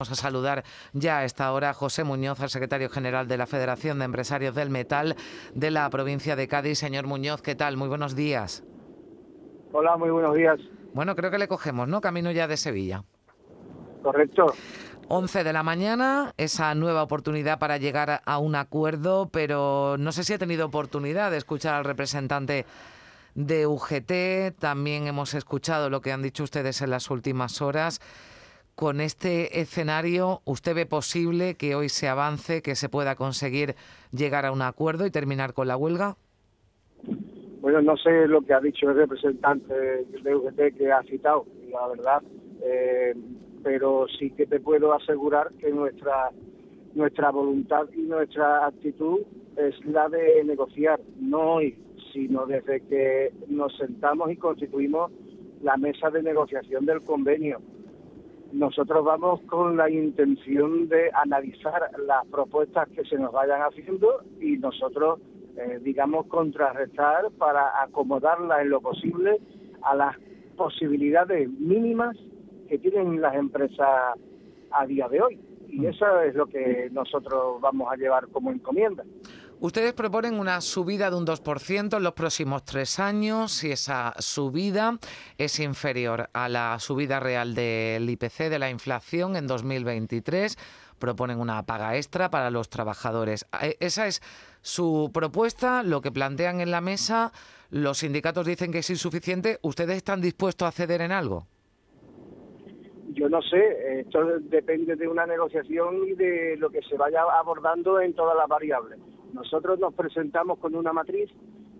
Vamos a saludar ya a esta hora a José Muñoz, al secretario general de la Federación de Empresarios del Metal de la provincia de Cádiz. Señor Muñoz, ¿qué tal? Muy buenos días. Hola, muy buenos días. Bueno, creo que le cogemos, ¿no? Camino ya de Sevilla. Correcto. 11 de la mañana, esa nueva oportunidad para llegar a un acuerdo, pero no sé si ha tenido oportunidad de escuchar al representante de UGT. También hemos escuchado lo que han dicho ustedes en las últimas horas con este escenario, ¿usted ve posible que hoy se avance, que se pueda conseguir llegar a un acuerdo y terminar con la huelga? Bueno, no sé lo que ha dicho el representante de UGT que ha citado, la verdad, eh, pero sí que te puedo asegurar que nuestra nuestra voluntad y nuestra actitud es la de negociar, no hoy, sino desde que nos sentamos y constituimos la mesa de negociación del convenio nosotros vamos con la intención de analizar las propuestas que se nos vayan haciendo y nosotros, eh, digamos, contrarrestar para acomodarlas en lo posible a las posibilidades mínimas que tienen las empresas a día de hoy. Y mm. eso es lo que nosotros vamos a llevar como encomienda. Ustedes proponen una subida de un 2% en los próximos tres años si esa subida es inferior a la subida real del IPC de la inflación en 2023. Proponen una paga extra para los trabajadores. Eh, esa es su propuesta, lo que plantean en la mesa. Los sindicatos dicen que es insuficiente. ¿Ustedes están dispuestos a ceder en algo? Yo no sé, esto depende de una negociación y de lo que se vaya abordando en todas las variables. Nosotros nos presentamos con una matriz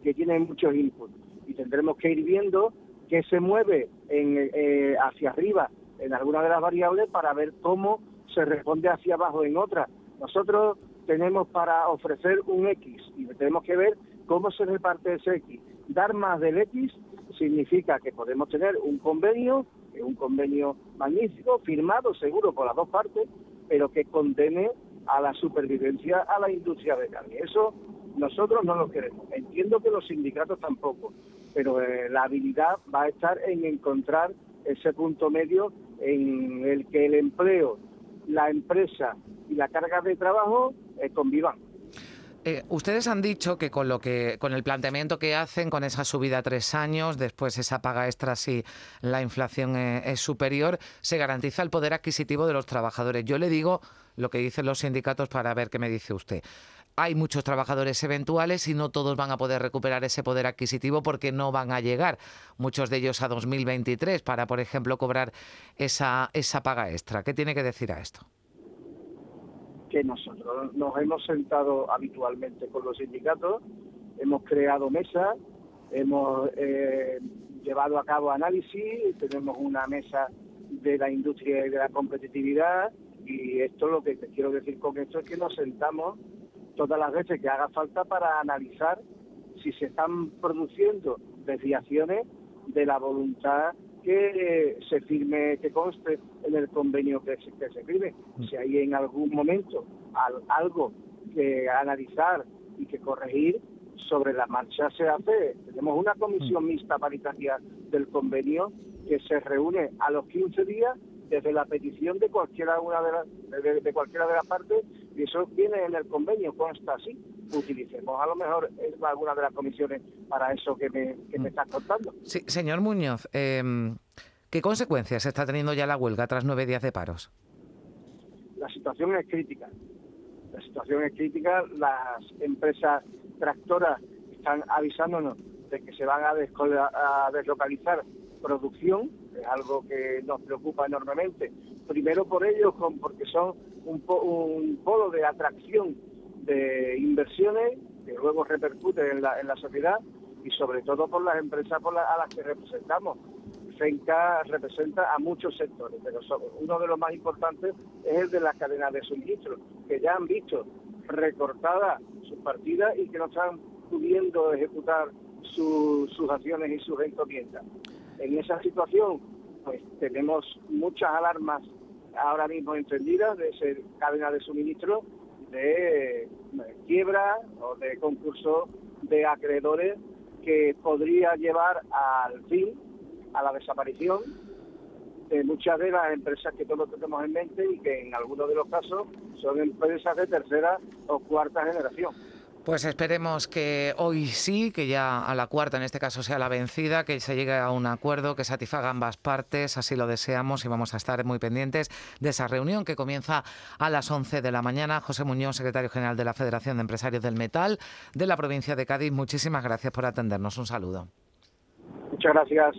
que tiene muchos inputs y tendremos que ir viendo qué se mueve eh, hacia arriba en algunas de las variables para ver cómo se responde hacia abajo en otras. Nosotros tenemos para ofrecer un X y tenemos que ver cómo se reparte ese X. Dar más del X significa que podemos tener un convenio, un convenio magnífico, firmado seguro por las dos partes, pero que condene a la supervivencia a la industria de carne. Eso nosotros no lo queremos. Entiendo que los sindicatos tampoco, pero eh, la habilidad va a estar en encontrar ese punto medio en el que el empleo, la empresa y la carga de trabajo eh, convivan. Eh, ustedes han dicho que con lo que, con el planteamiento que hacen, con esa subida a tres años, después esa paga extra si la inflación es superior, se garantiza el poder adquisitivo de los trabajadores. Yo le digo lo que dicen los sindicatos para ver qué me dice usted. Hay muchos trabajadores eventuales y no todos van a poder recuperar ese poder adquisitivo porque no van a llegar, muchos de ellos a 2023, para, por ejemplo, cobrar esa, esa paga extra. ¿Qué tiene que decir a esto? Nosotros nos hemos sentado habitualmente con los sindicatos, hemos creado mesas, hemos eh, llevado a cabo análisis, tenemos una mesa de la industria y de la competitividad, y esto lo que te quiero decir con esto es que nos sentamos todas las veces que haga falta para analizar si se están produciendo desviaciones de la voluntad que se firme, que conste en el convenio que se, que se firme. Mm. Si hay en algún momento algo que analizar y que corregir, sobre la marcha se hace. Tenemos una comisión mm. mixta paritaria del convenio que se reúne a los 15 días desde la petición de cualquiera una de, las de, cualquiera de las partes y eso viene en el convenio consta así utilicemos a lo mejor alguna de las comisiones para eso que me, que me mm. estás contando sí señor Muñoz eh, qué consecuencias está teniendo ya la huelga tras nueve días de paros la situación es crítica la situación es crítica las empresas tractoras están avisándonos de que se van a, a deslocalizar producción es algo que nos preocupa enormemente. Primero por ellos, porque son un, polo de atracción de inversiones que luego repercute en la, en la sociedad y sobre todo por las empresas por a las que representamos. FENCA representa a muchos sectores, pero uno de los más importantes es el de las cadenas de suministro, que ya han visto recortadas sus partidas y que no están pudiendo ejecutar sus acciones y sus encomiendas. En esa situación, pues tenemos muchas alarmas ahora mismo encendidas de ser cadena de suministro de eh, quiebra o de concurso de acreedores que podría llevar al fin, a la desaparición de muchas de las empresas que todos tenemos en mente y que en algunos de los casos son empresas de tercera o cuarta generación. Pues esperemos que hoy sí, que ya a la cuarta en este caso sea la vencida, que se llegue a un acuerdo que satisfaga ambas partes, así lo deseamos y vamos a estar muy pendientes de esa reunión que comienza a las 11 de la mañana. José Muñoz, secretario general de la Federación de Empresarios del Metal de la provincia de Cádiz, muchísimas gracias por atendernos. Un saludo. Muchas gracias.